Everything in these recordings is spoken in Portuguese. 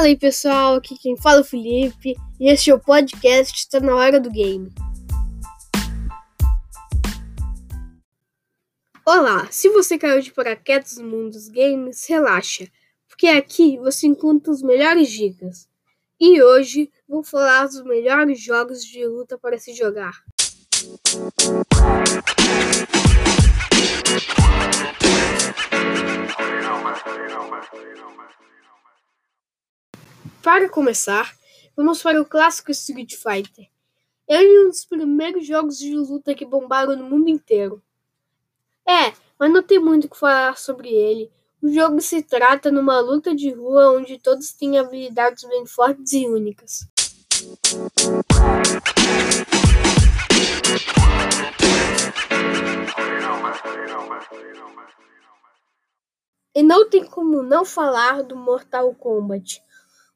Fala aí pessoal, aqui quem fala é o Felipe e este é o podcast Está na Hora do Game. Olá, se você caiu de paraquedas no mundo dos games, relaxa, porque aqui você encontra os melhores dicas. E hoje vou falar dos melhores jogos de luta para se jogar. Para começar, vamos para o clássico Street Fighter. Ele é um dos primeiros jogos de luta que bombaram no mundo inteiro. É, mas não tem muito o que falar sobre ele. O jogo se trata numa luta de rua onde todos têm habilidades bem fortes e únicas. E não tem como não falar do Mortal Kombat,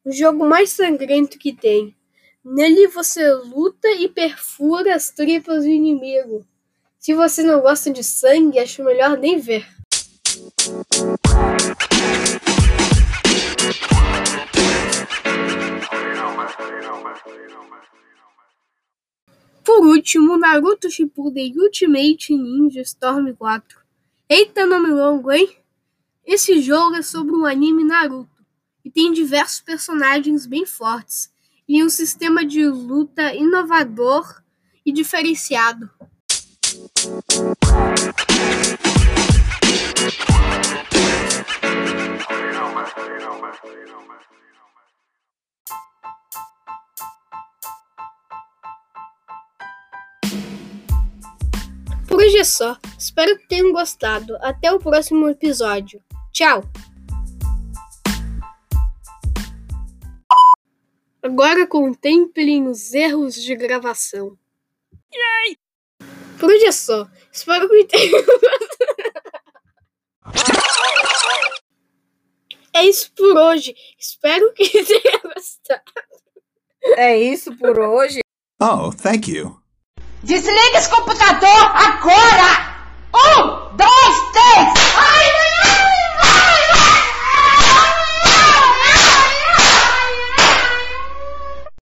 o jogo mais sangrento que tem. Nele você luta e perfura as tripas do inimigo. Se você não gosta de sangue, acho melhor nem ver. Por último, Naruto Shippuden Ultimate Ninja Storm 4. Eita nome longo, hein? Esse jogo é sobre um anime Naruto e tem diversos personagens bem fortes e um sistema de luta inovador e diferenciado. Por hoje é só. Espero que tenham gostado. Até o próximo episódio. Tchau! Agora contemplem os erros de gravação. Yay! Por hoje é só. Espero que tenham É isso por hoje. Espero que tenham gostado. É isso por hoje. Oh, thank you. Desliga esse computador agora!